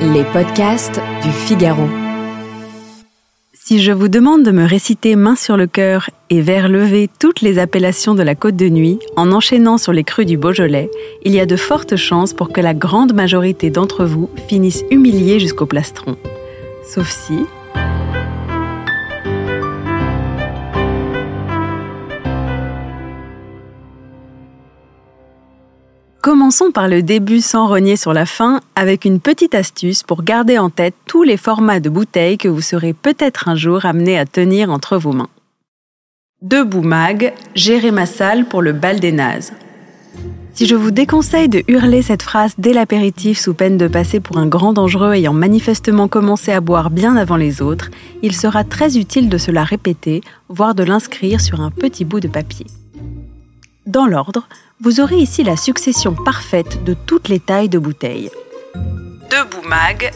Les podcasts du Figaro. Si je vous demande de me réciter main sur le cœur et vers levé toutes les appellations de la côte de nuit en enchaînant sur les crues du Beaujolais, il y a de fortes chances pour que la grande majorité d'entre vous finissent humiliés jusqu'au plastron. Sauf si, Commençons par le début sans renier sur la fin avec une petite astuce pour garder en tête tous les formats de bouteilles que vous serez peut-être un jour amené à tenir entre vos mains. Debout mag, gérer ma salle pour le bal des nazes. Si je vous déconseille de hurler cette phrase dès l'apéritif sous peine de passer pour un grand dangereux ayant manifestement commencé à boire bien avant les autres, il sera très utile de se la répéter, voire de l'inscrire sur un petit bout de papier. Dans l'ordre, vous aurez ici la succession parfaite de toutes les tailles de bouteilles. Debout mag,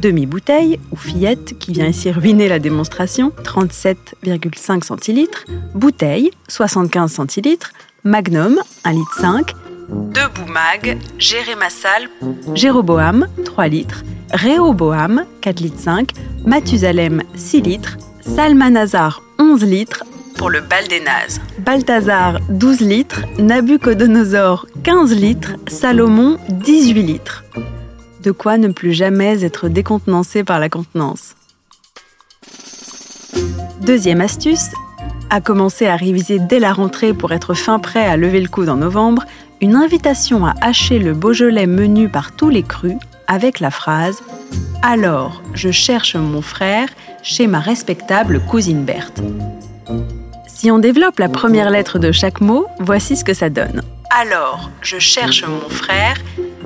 demi-bouteille ou fillette qui vient ici ruiner la démonstration, 37,5 centilitres, bouteille, 75 centilitres, magnum, 1 litre 5, debout mag, Jérémassal, Jéroboam, 3 litres, Réoboam, 4 litres 5, Mathusalem, 6 litres, Salmanazar, 11 litres, pour le bal des nazes. Balthazar, 12 litres, Nabucodonosor, 15 litres, Salomon, 18 litres. De quoi ne plus jamais être décontenancé par la contenance. Deuxième astuce, à commencer à réviser dès la rentrée pour être fin prêt à lever le coude en novembre, une invitation à hacher le Beaujolais menu par tous les crus avec la phrase Alors, je cherche mon frère chez ma respectable cousine Berthe. Si on développe la première lettre de chaque mot, voici ce que ça donne. Alors, je cherche mon frère.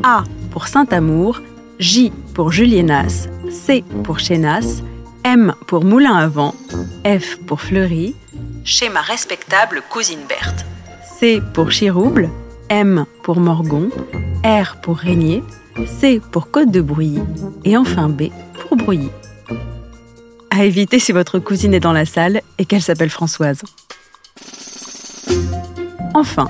A pour Saint-Amour, J pour Julienas, C pour Chénas, M pour Moulin à Vent, F pour Fleury, chez ma respectable cousine Berthe. C pour Chirouble, M pour Morgon, R pour Régnier, C pour Côte de Brouilly et enfin B pour Brouilly. À éviter si votre cousine est dans la salle et qu'elle s'appelle Françoise. Enfin,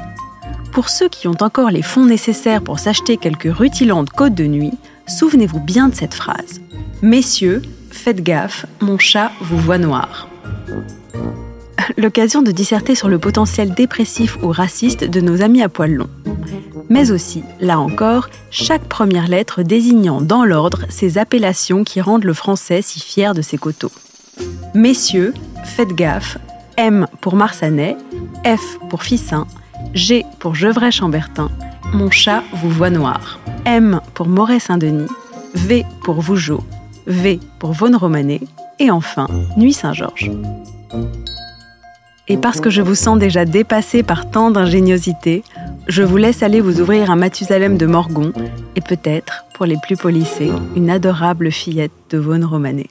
pour ceux qui ont encore les fonds nécessaires pour s'acheter quelques rutilantes côtes de nuit, souvenez-vous bien de cette phrase. Messieurs, faites gaffe, mon chat vous voit noir. L'occasion de disserter sur le potentiel dépressif ou raciste de nos amis à poils longs. Mais aussi, là encore, chaque première lettre désignant dans l'ordre ces appellations qui rendent le français si fier de ses coteaux. Messieurs, faites gaffe, M pour Marsanais, F pour Fissin, G pour Gevrey-Chambertin, Mon chat vous voit noir, M pour Moret-Saint-Denis, V pour Vougeot, V pour Vaune-Romanée, et enfin Nuit Saint-Georges. Et parce que je vous sens déjà dépassé par tant d'ingéniosité, je vous laisse aller vous ouvrir un Mathusalem de Morgon et peut-être, pour les plus polissés, une adorable fillette de Vaune-Romanée.